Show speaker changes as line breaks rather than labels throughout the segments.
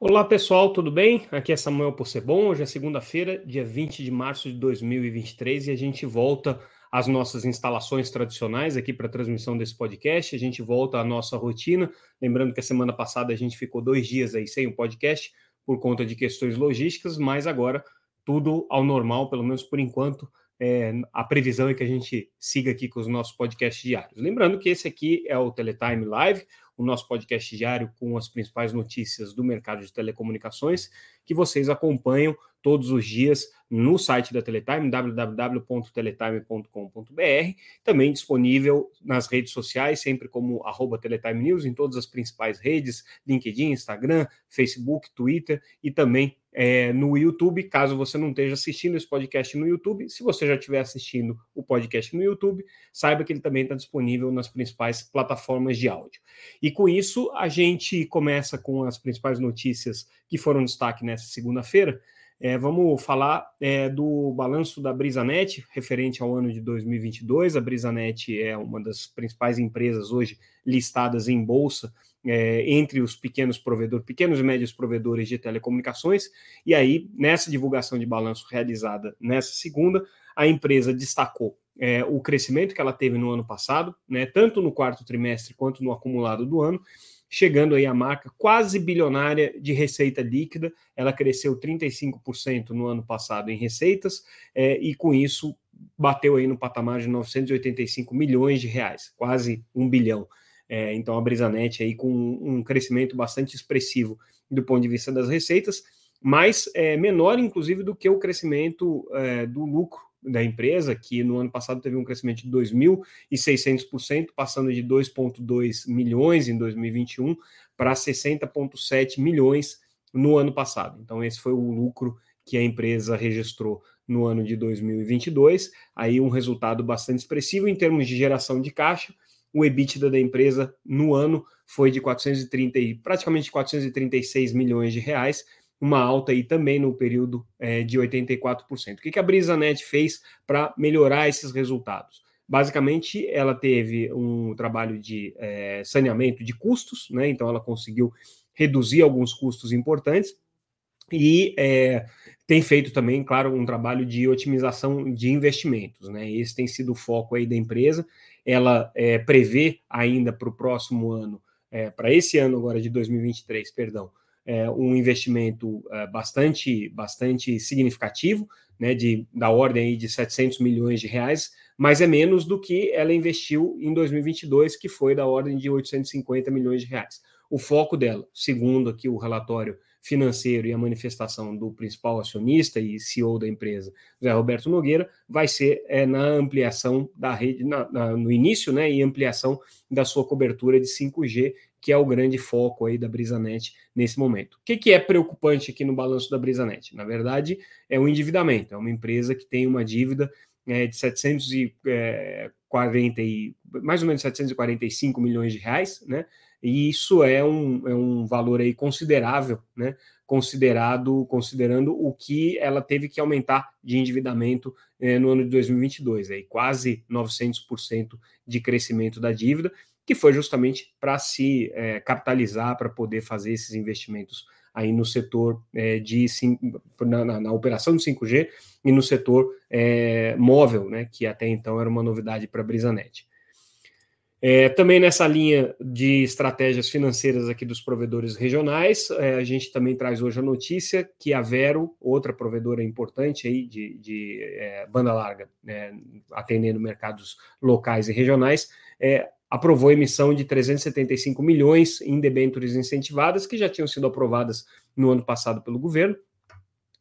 Olá pessoal, tudo bem? Aqui é Samuel Possebon. Hoje é segunda-feira, dia 20 de março de 2023 e a gente volta às nossas instalações tradicionais aqui para a transmissão desse podcast. A gente volta à nossa rotina. Lembrando que a semana passada a gente ficou dois dias aí sem o podcast por conta de questões logísticas, mas agora tudo ao normal, pelo menos por enquanto. É, a previsão é que a gente siga aqui com os nossos podcasts diários. Lembrando que esse aqui é o Teletime Live, o nosso podcast diário com as principais notícias do mercado de telecomunicações, que vocês acompanham todos os dias no site da Teletime, www.teletime.com.br, também disponível nas redes sociais, sempre como arroba Teletime News, em todas as principais redes, LinkedIn, Instagram, Facebook, Twitter e também é, no YouTube, caso você não esteja assistindo esse podcast no YouTube. Se você já estiver assistindo o podcast no YouTube, saiba que ele também está disponível nas principais plataformas de áudio. E com isso, a gente começa com as principais notícias que foram destaque nessa segunda-feira. É, vamos falar é, do balanço da Brisanet, referente ao ano de 2022. A Brisanet é uma das principais empresas hoje listadas em bolsa é, entre os pequenos provedores, pequenos e médios provedores de telecomunicações. E aí, nessa divulgação de balanço realizada nessa segunda, a empresa destacou é, o crescimento que ela teve no ano passado, né, tanto no quarto trimestre quanto no acumulado do ano, chegando aí a marca quase bilionária de receita líquida. Ela cresceu 35% no ano passado em receitas é, e com isso bateu aí no patamar de 985 milhões de reais, quase um bilhão. É, então a Brisanet aí com um crescimento bastante expressivo do ponto de vista das receitas, mas é, menor inclusive do que o crescimento é, do lucro da empresa, que no ano passado teve um crescimento de 2.600%, passando de 2,2 milhões em 2021 para 60,7 milhões no ano passado. Então, esse foi o lucro que a empresa registrou no ano de 2022. Aí, um resultado bastante expressivo em termos de geração de caixa o EBITDA da empresa no ano foi de 430, praticamente 436 milhões de reais, uma alta aí também no período é, de 84%. O que, a BrisaNet fez para melhorar esses resultados? Basicamente, ela teve um trabalho de é, saneamento de custos, né? Então, ela conseguiu reduzir alguns custos importantes e é, tem feito também, claro, um trabalho de otimização de investimentos, né? Esse tem sido o foco aí da empresa ela é, prevê ainda para o próximo ano, é, para esse ano agora de 2023, perdão, é, um investimento é, bastante, bastante significativo, né, de, da ordem aí de 700 milhões de reais, mas é menos do que ela investiu em 2022, que foi da ordem de 850 milhões de reais. O foco dela, segundo aqui o relatório financeiro e a manifestação do principal acionista e CEO da empresa, Zé Roberto Nogueira, vai ser é, na ampliação da rede, na, na, no início, né, e ampliação da sua cobertura de 5G, que é o grande foco aí da Brisanet nesse momento. O que, que é preocupante aqui no balanço da Brisanet? Na verdade, é o endividamento. É uma empresa que tem uma dívida é, de 740 e mais ou menos 745 milhões de reais, né? E isso é um, é um valor aí considerável, né? Considerado, considerando o que ela teve que aumentar de endividamento eh, no ano de 2022, aí quase 900% de crescimento da dívida, que foi justamente para se eh, capitalizar, para poder fazer esses investimentos aí no setor eh, de na, na, na, operação de 5G e no setor móvel, né? Que até então era uma novidade para a Brisanet. É, também nessa linha de estratégias financeiras aqui dos provedores regionais, é, a gente também traz hoje a notícia que a Vero, outra provedora importante aí de, de é, banda larga, né, atendendo mercados locais e regionais, é, aprovou a emissão de 375 milhões em debêntures incentivadas, que já tinham sido aprovadas no ano passado pelo governo,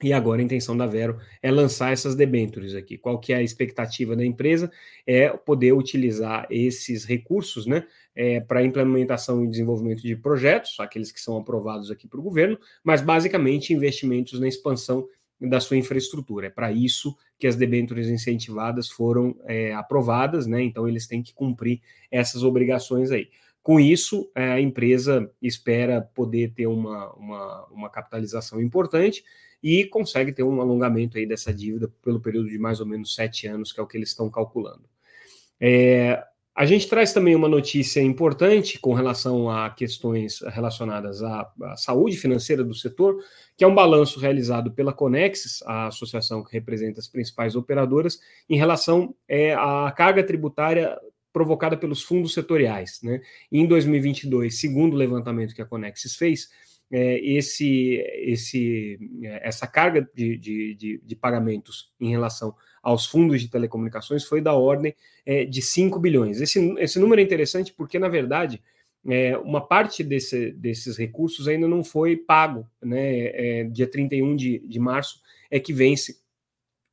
e agora a intenção da Vero é lançar essas debêntures aqui. Qual que é a expectativa da empresa? É poder utilizar esses recursos né, é, para implementação e desenvolvimento de projetos, aqueles que são aprovados aqui para o governo, mas basicamente investimentos na expansão da sua infraestrutura. É para isso que as debêntures incentivadas foram é, aprovadas, né? Então eles têm que cumprir essas obrigações aí. Com isso, é, a empresa espera poder ter uma, uma, uma capitalização importante e consegue ter um alongamento aí dessa dívida pelo período de mais ou menos sete anos, que é o que eles estão calculando. É, A gente traz também uma notícia importante com relação a questões relacionadas à, à, saúde financeira do setor, que é um balanço realizado pela Conexis, a associação que representa as principais operadoras, em relação é, à carga tributária provocada pelos fundos setoriais. Né? em 2022, segundo o levantamento que a Conexis fez, é, esse, esse, é, essa carga de, de, de, de, pagamentos em relação aos fundos de telecomunicações foi da ordem é, de 5 bilhões. Esse, esse número é interessante porque, na verdade, é, uma parte desse, desses recursos ainda não foi pago. Né? É, dia 31 de, de março é que vence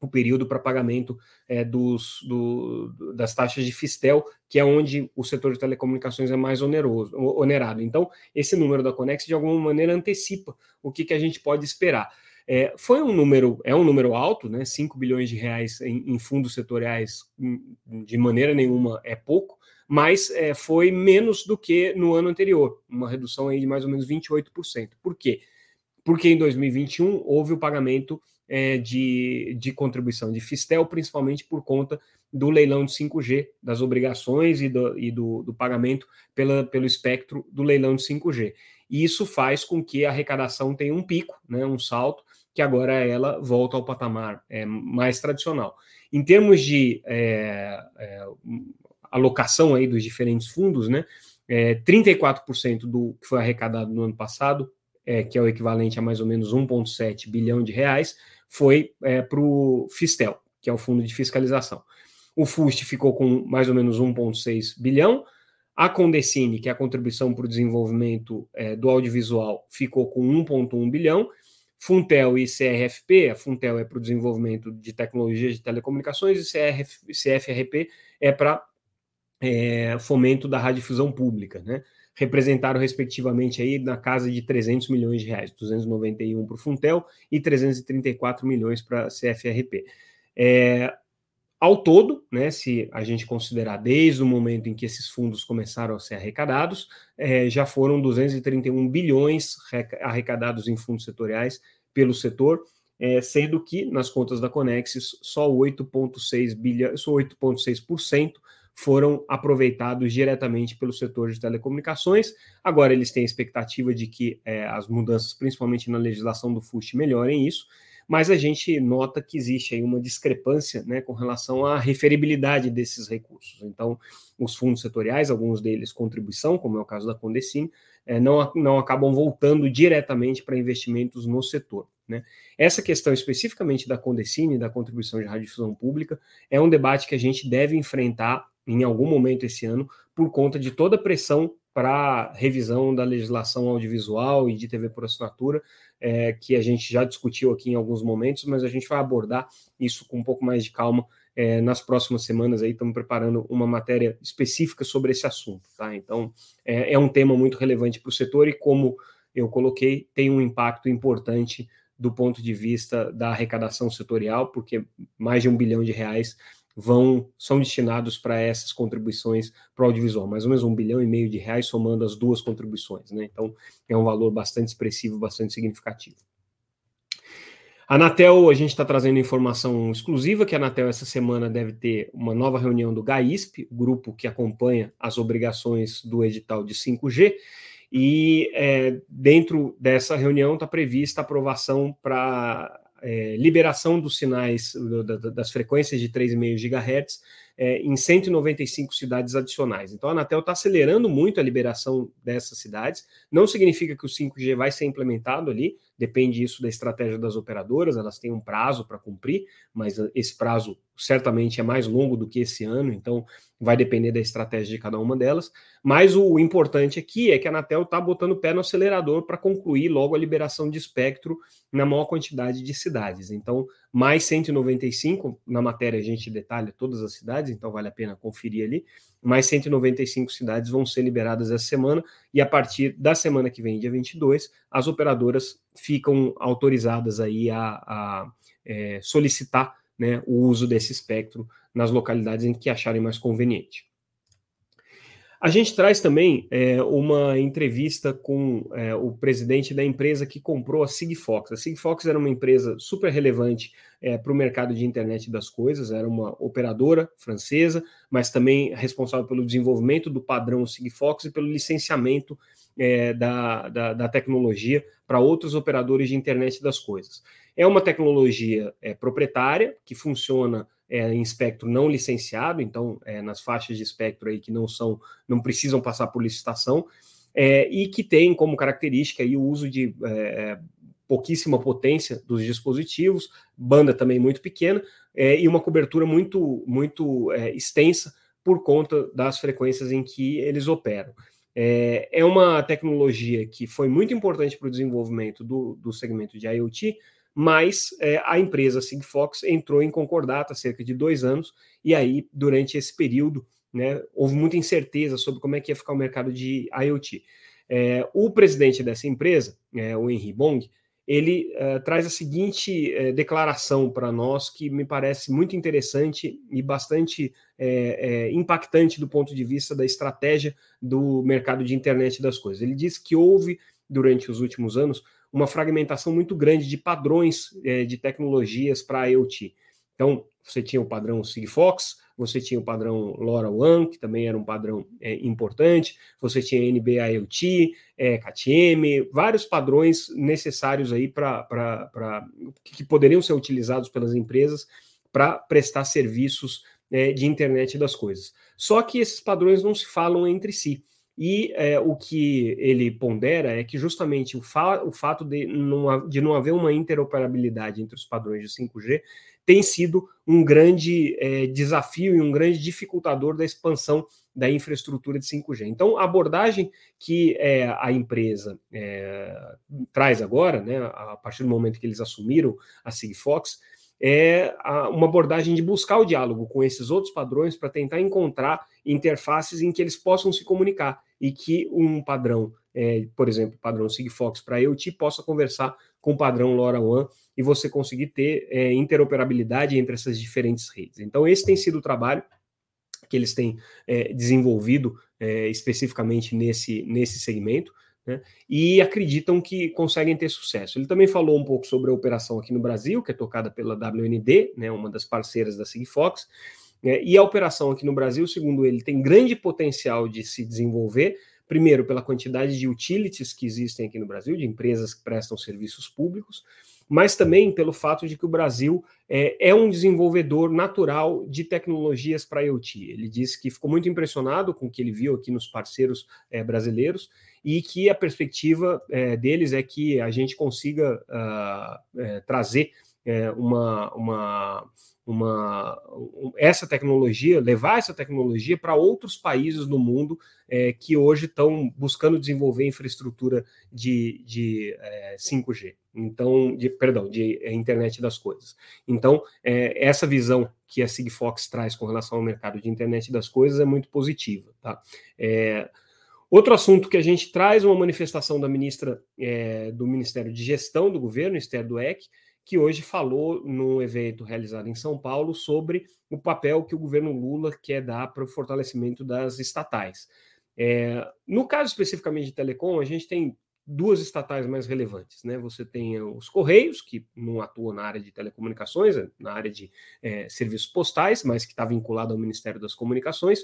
o período para pagamento é, dos, do, das taxas de Fistel, que é onde o setor de telecomunicações é mais oneroso, onerado. Então, esse número da Conex, de alguma maneira, antecipa o que, que a gente pode esperar. É, foi um número, é um número alto, né? 5 bilhões de reais em, em fundos setoriais, hum, de maneira nenhuma é pouco, mas é, foi menos do que no ano anterior, uma redução aí de mais ou menos 28%. Por quê? Porque em 2021 houve o pagamento é, de, de contribuição de Fistel, principalmente por conta do leilão de 5G, das obrigações e do, e do, do pagamento pela, pelo espectro do leilão de 5G. E isso faz com que a arrecadação tenha um pico, né, um salto, que agora ela volta ao patamar é, mais tradicional. Em termos de é, é, alocação aí dos diferentes fundos, né, é, 34% do que foi arrecadado no ano passado, é, que é o equivalente a mais ou menos 1,7 bilhão de reais, foi é, para o Fistel, que é o fundo de fiscalização. O FUST ficou com mais ou menos 1,6 bilhão. A Condecine, que é a contribuição para o desenvolvimento é, do audiovisual, ficou com 1,1 bilhão. Funtel e CRFP, a Funtel é para o desenvolvimento de tecnologias de telecomunicações e CRF, CFRP é para é, fomento da radiodifusão pública, né? Representaram respectivamente aí na casa de 300 milhões de reais, 291 para o Funtel e 334 milhões para a CFRP. É, ao todo, né, se a gente considerar desde o momento em que esses fundos começaram a ser arrecadados, é, já foram 231 bilhões arrecadados em fundos setoriais pelo setor, é, sendo que nas contas da Conexis só 8,6 bilhões, só 8,6% foram aproveitados diretamente pelo setor de telecomunicações. Agora eles têm a expectativa de que é, as mudanças, principalmente na legislação do FUST, melhorem isso, mas a gente nota que existe aí uma discrepância né, com relação à referibilidade desses recursos. Então, os fundos setoriais, alguns deles contribuição, como é o caso da Condecine, é, não, não acabam voltando diretamente para investimentos no setor. Né? Essa questão especificamente da Condecine, da contribuição de radiodifusão pública, é um debate que a gente deve enfrentar em algum momento esse ano, por conta de toda a pressão para revisão da legislação audiovisual e de TV por assinatura, é, que a gente já discutiu aqui em alguns momentos, mas a gente vai abordar isso com um pouco mais de calma é, nas próximas semanas. Aí estamos preparando uma matéria específica sobre esse assunto, tá? Então é, é um tema muito relevante para o setor e como eu coloquei, tem um impacto importante do ponto de vista da arrecadação setorial, porque mais de um bilhão de reais vão são destinados para essas contribuições para o audiovisual, mais ou menos um bilhão e meio de reais somando as duas contribuições, né? Então é um valor bastante expressivo, bastante significativo. A Anatel, a gente está trazendo informação exclusiva que a Anatel essa semana deve ter uma nova reunião do GAISP, o grupo que acompanha as obrigações do edital de 5G, e é, dentro dessa reunião está prevista aprovação para é, liberação dos sinais das frequências de 3,5 GHz é, em 195 cidades adicionais. Então a Anatel está acelerando muito a liberação dessas cidades. Não significa que o 5G vai ser implementado ali, depende isso da estratégia das operadoras, elas têm um prazo para cumprir, mas esse prazo certamente é mais longo do que esse ano, então vai depender da estratégia de cada uma delas. Mas o importante aqui é que a Anatel está botando o pé no acelerador para concluir logo a liberação de espectro na maior quantidade de cidades. Então, mais 195, na matéria a gente detalha todas as cidades, então vale a pena conferir ali. Mais 195 cidades vão ser liberadas essa semana, e a partir da semana que vem, dia 22, as operadoras ficam autorizadas aí a, a é, solicitar né, o uso desse espectro nas localidades em que acharem mais conveniente. A gente traz também é, uma entrevista com é, o presidente da empresa que comprou a Sigfox. A Sigfox era uma empresa super relevante é, para o mercado de internet das coisas, era uma operadora francesa, mas também responsável pelo desenvolvimento do padrão Sigfox e pelo licenciamento é, da, da, da, tecnologia para outros operadores de internet das coisas. É uma tecnologia é, proprietária que funciona é, em espectro não licenciado, então é, nas faixas de espectro aí que não são, não precisam passar por licitação, é, e que tem como característica aí o uso de é, pouquíssima potência dos dispositivos, banda também muito pequena é, e uma cobertura muito muito é, extensa por conta das frequências em que eles operam. É, uma tecnologia que foi muito importante para o desenvolvimento do, do segmento de IoT, mas é, a empresa Sigfox entrou em concordata há cerca de dois anos, e aí, durante esse período, né, houve muita incerteza sobre como é que ia ficar o mercado de IoT. É, o presidente dessa empresa, é, o Henry Bong, ele é, traz a seguinte é, declaração para nós que me parece muito interessante e bastante é, impactante do ponto de vista da estratégia do mercado de internet das coisas. Ele diz que houve, durante os últimos anos, uma fragmentação muito grande de padrões é, de tecnologias para IoT. Então, você tinha o padrão Sigfox, você tinha o padrão LoRaWAN, que também era um padrão é, importante, você tinha NB-IoT, é, KTM, vários padrões necessários aí para que poderiam ser utilizados pelas empresas para prestar serviços é, de internet das coisas. Só que esses padrões não se falam entre si. E é, o que ele pondera é que justamente o, fa o fato de não, de não haver uma interoperabilidade entre os padrões de 5G tem sido um grande é, desafio e um grande dificultador da expansão da infraestrutura de 5G. Então, a abordagem que é, a empresa é, traz agora, né, a partir do momento que eles assumiram a Sigfox, é uma abordagem de buscar o diálogo com esses outros padrões para tentar encontrar interfaces em que eles possam se comunicar e que um padrão, é, por exemplo, padrão Sigfox para IoT possa conversar com o padrão LoRaWAN e você conseguir ter é, interoperabilidade entre essas diferentes redes. Então, esse tem sido o trabalho que eles têm é, desenvolvido é, especificamente nesse, nesse segmento né, e acreditam que conseguem ter sucesso. Ele também falou um pouco sobre a operação aqui no Brasil, que é tocada pela WND, né, uma das parceiras da Sigfox, né, e a operação aqui no Brasil, segundo ele, tem grande potencial de se desenvolver, primeiro pela quantidade de utilities que existem aqui no Brasil, de empresas que prestam serviços públicos, mas também pelo fato de que o Brasil é, é um desenvolvedor natural de tecnologias para IoT. Ele disse que ficou muito impressionado com o que ele viu aqui nos parceiros é, brasileiros e que a perspectiva é, deles é que a gente consiga uh, trazer é, uma, uma, uma, essa tecnologia, levar essa tecnologia para outros países do mundo é, que hoje estão buscando desenvolver infraestrutura de, de é, 5G, então, de, perdão, de é, internet das coisas. Então, é, essa visão que a Sigfox traz com relação ao mercado de internet das coisas é muito positiva. Tá? É, Outro assunto que a gente traz, uma manifestação da ministra é, do Ministério de Gestão do governo, Esther Dueck, que hoje falou num evento realizado em São Paulo sobre o papel que o governo Lula quer dar para o fortalecimento das estatais. É, no caso especificamente de telecom, a gente tem duas estatais mais relevantes. Né? Você tem os Correios, que não atuam na área de telecomunicações, na área de é, serviços postais, mas que está vinculado ao Ministério das Comunicações,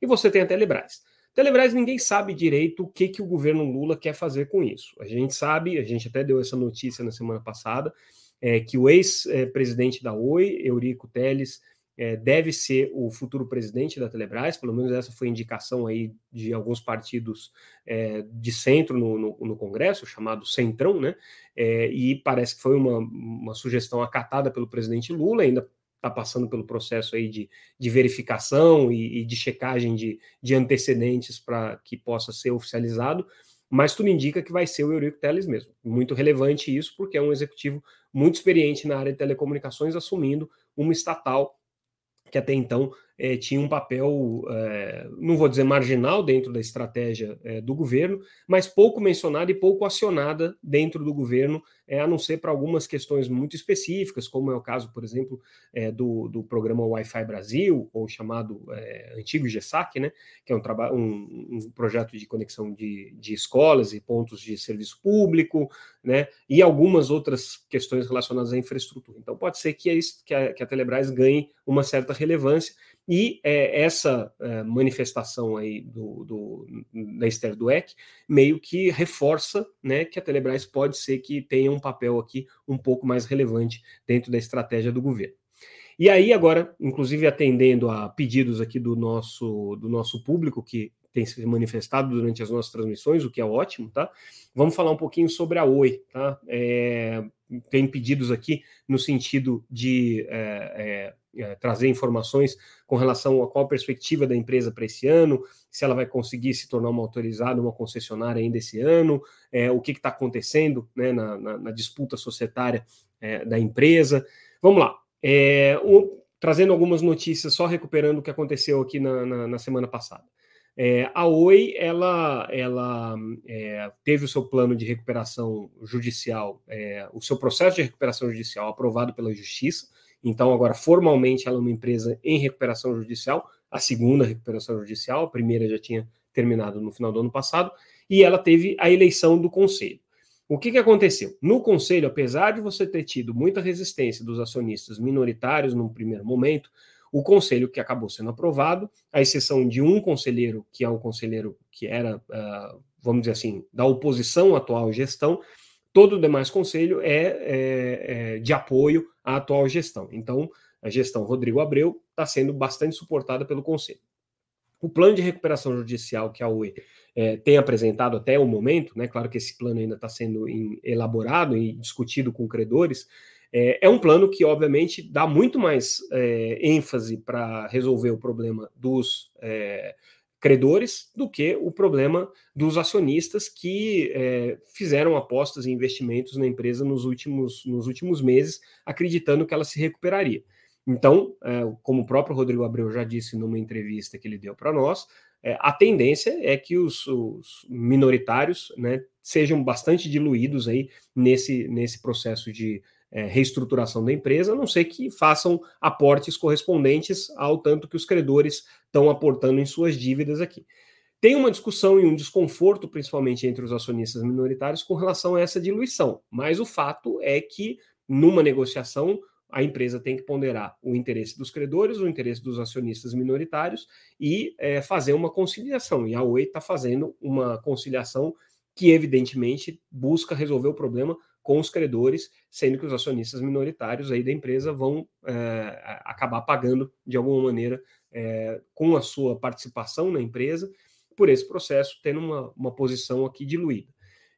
e você tem a Telebrás. Telebrás, ninguém sabe direito o que, que o governo Lula quer fazer com isso. A gente sabe, a gente até deu essa notícia na semana passada, é, que o ex-presidente da Oi, Eurico Teles, é, deve ser o futuro presidente da Telebrás, pelo menos essa foi a indicação aí de alguns partidos é, de centro no, no, no, Congresso, chamado Centrão, né? É, e parece que foi uma, uma sugestão acatada pelo presidente Lula, ainda está passando pelo processo aí de, de verificação e, e, de checagem de, de antecedentes para que possa ser oficializado, mas tudo indica que vai ser o Eurico Teles mesmo. Muito relevante isso, porque é um executivo muito experiente na área de telecomunicações, assumindo uma estatal que até então é, tinha um papel, é, não vou dizer marginal dentro da estratégia é, do governo, mas pouco mencionada e pouco acionada dentro do governo, a não ser para algumas questões muito específicas, como é o caso, por exemplo, do, do programa Wi-Fi Brasil, ou chamado antigo GESAC, né, que é um, um, um projeto de conexão de, de escolas e pontos de serviço público, né, e algumas outras questões relacionadas à infraestrutura. Então, pode ser que, é isso, que, a, que a Telebrás ganhe uma certa relevância, e é, essa é, manifestação aí do, do, da Esther Dweck meio que reforça né, que a Telebrás pode ser que tenha um papel aqui um pouco mais relevante dentro da estratégia do governo. E aí, agora, inclusive atendendo a pedidos aqui do nosso, do nosso público, que tem se manifestado durante as nossas transmissões, o que é ótimo, tá? Vamos falar um pouquinho sobre a Oi, tá? É, tem pedidos aqui no sentido de é, é, é, trazer informações com relação a qual perspectiva da empresa para esse ano, se ela vai conseguir se tornar uma autorizada, uma concessionária ainda esse ano, é, o que está acontecendo né, na, na, na, disputa societária é, da empresa. Vamos lá. O, trazendo algumas notícias, só recuperando o que aconteceu aqui na, na semana passada. É, a Oi ela, ela é, teve o seu plano de recuperação judicial, é, o seu processo de recuperação judicial aprovado pela Justiça. Então, agora, formalmente, ela é uma empresa em recuperação judicial, a segunda recuperação judicial, a primeira já tinha terminado no final do ano passado, e ela teve a eleição do conselho. O que, que aconteceu? No conselho, apesar de você ter tido muita resistência dos acionistas minoritários num primeiro momento, o conselho que acabou sendo aprovado, à exceção de um conselheiro, que é um conselheiro que era, uh, vamos dizer assim, da oposição à atual gestão, todo o demais conselho é, é, é de apoio à atual gestão. Então, a gestão Rodrigo Abreu está sendo bastante suportada pelo conselho. O plano de recuperação judicial que a UE é, tem apresentado até o momento, né, claro que esse plano ainda está sendo em, elaborado e discutido com credores, é, é um plano que, obviamente, dá muito mais é, ênfase para resolver o problema dos credores do que o problema dos acionistas que é, fizeram apostas e investimentos na empresa nos últimos, nos últimos meses, acreditando que ela se recuperaria. Então, é, como o próprio Rodrigo Abreu já disse numa entrevista que ele deu para nós, é, a tendência é que os, os minoritários né, sejam bastante diluídos aí nesse, nesse processo de é, reestruturação da empresa, a não ser que façam aportes correspondentes ao tanto que os credores estão aportando em suas dívidas aqui. Tem uma discussão e um desconforto, principalmente entre os acionistas minoritários, com relação a essa diluição, mas o fato é que, numa negociação, a empresa tem que ponderar o interesse dos credores, o interesse dos acionistas minoritários e é, fazer uma conciliação. E a Oi está fazendo uma conciliação que, evidentemente, busca resolver o problema com os credores, sendo que os acionistas minoritários aí da empresa vão é, acabar pagando de alguma maneira é, com a sua participação na empresa por esse processo, tendo uma, uma posição aqui diluída.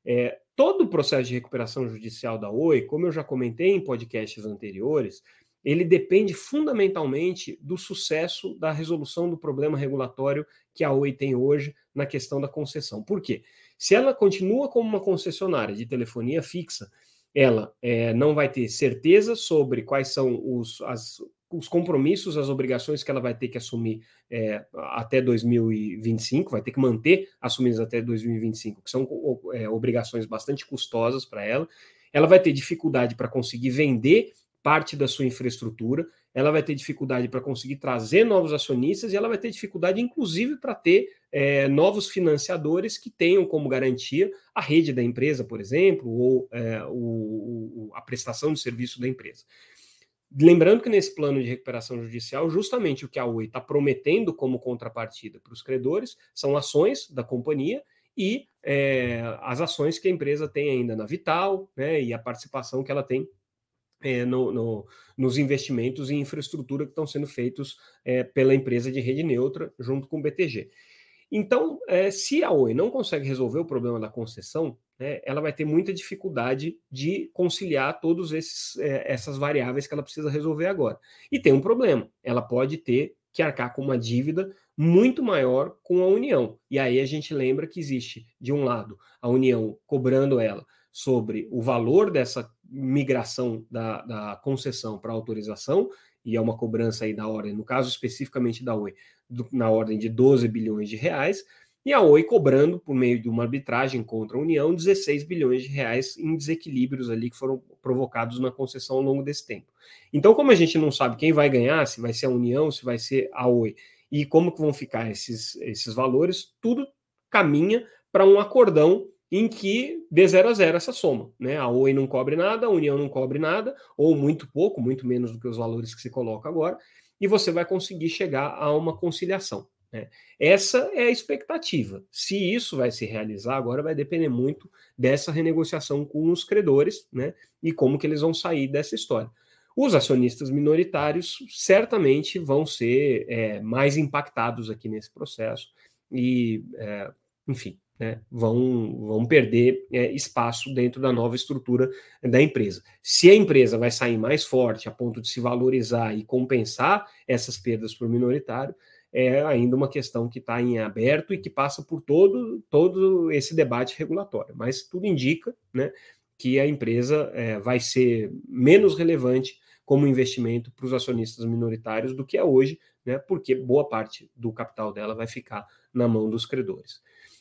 É, todo o processo de recuperação judicial da Oi, como eu já comentei em podcasts anteriores, ele depende fundamentalmente do sucesso da resolução do problema regulatório que a Oi tem hoje na questão da concessão. Por quê? Se ela continua como uma concessionária de telefonia fixa, ela é, não vai ter certeza sobre quais são os, as, os compromissos, as obrigações que ela vai ter que assumir é, até 2025, vai ter que manter assumidas até 2025, que são é, obrigações bastante custosas para ela. Ela vai ter dificuldade para conseguir vender parte da sua infraestrutura, ela vai ter dificuldade para conseguir trazer novos acionistas e ela vai ter dificuldade, inclusive, para ter é, novos financiadores que tenham como garantia a rede da empresa, por exemplo, ou é, o, o, a prestação de serviço da empresa. Lembrando que nesse plano de recuperação judicial, justamente o que a Oi está prometendo como contrapartida para os credores são ações da companhia e é, as ações que a empresa tem ainda na Vital, né, e a participação que ela tem é, no, no, nos investimentos em infraestrutura que estão sendo feitos é, pela empresa de rede neutra junto com o BTG. Então, é, se a Oi não consegue resolver o problema da concessão, né, ela vai ter muita dificuldade de conciliar todas é, essas variáveis que ela precisa resolver agora. E tem um problema: ela pode ter que arcar com uma dívida muito maior com a União. E aí a gente lembra que existe, de um lado, a União cobrando ela sobre o valor dessa, migração da, da concessão para autorização, e é uma cobrança aí da ordem, no caso especificamente da Oi, do, na ordem de 12 bilhões de reais, e a Oi cobrando, por meio de uma arbitragem contra a União, 16 bilhões de reais em desequilíbrios ali que foram provocados na concessão ao longo desse tempo. Então, como a gente não sabe quem vai ganhar, se vai ser a União, se vai ser a Oi, e como que vão ficar esses, esses valores, tudo caminha para um acordão em que dê zero a zero essa soma. Né? A Oi não cobre nada, a União não cobre nada, ou muito pouco, muito menos do que os valores que se coloca agora, e você vai conseguir chegar a uma conciliação. Né? Essa é a expectativa. Se isso vai se realizar, agora vai depender muito dessa renegociação com os credores né? e como que eles vão sair dessa história. Os acionistas minoritários certamente vão ser é, mais impactados aqui nesse processo e, é, enfim, né, vão, vão perder é, espaço dentro da nova estrutura da empresa. Se a empresa vai sair mais forte a ponto de se valorizar e compensar essas perdas para o minoritário, é ainda uma questão que está em aberto e que passa por todo, todo esse debate regulatório. Mas tudo indica né, que a empresa é, vai ser menos relevante como investimento para os acionistas minoritários do que é hoje, né, porque boa parte do capital dela vai ficar na mão dos credores.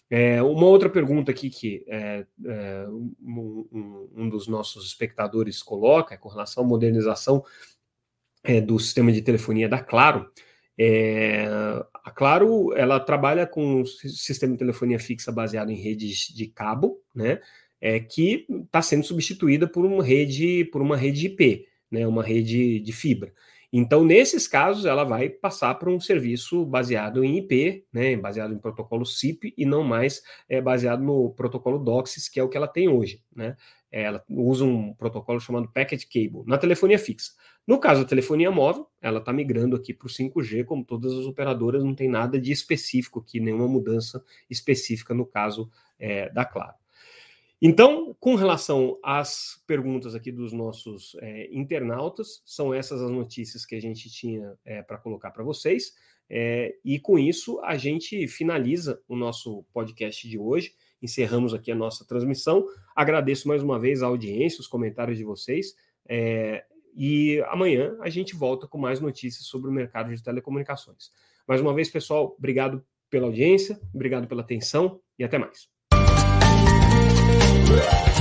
É, uma outra pergunta aqui que é, é, um, um, dos nossos espectadores coloca é com relação à modernização é, do sistema de telefonia da Claro. É, a Claro ela trabalha com um sistema de telefonia fixa baseado em redes de cabo, né, é, que está sendo substituída por uma rede por uma rede IP, né, uma rede de fibra. Então, nesses casos, ela vai passar para um serviço baseado em IP, né, baseado em protocolo SIP e não mais é, baseado no protocolo DOCSIS, que é o que ela tem hoje. Né? Ela usa um protocolo chamado Packet Cable na telefonia fixa. No caso da telefonia móvel, ela está migrando aqui para o 5G, como todas as operadoras, não tem nada de específico aqui, nenhuma mudança específica no caso é, da Claro. Então, com relação às perguntas aqui dos nossos é, internautas, são essas as notícias que a gente tinha é, para colocar para vocês. É, e com isso, a gente finaliza o nosso podcast de hoje. Encerramos aqui a nossa transmissão. Agradeço mais uma vez a audiência, os comentários de vocês. É, e amanhã a gente volta com mais notícias sobre o mercado de telecomunicações. Mais uma vez, pessoal, obrigado pela audiência, obrigado pela atenção e até mais. Yeah.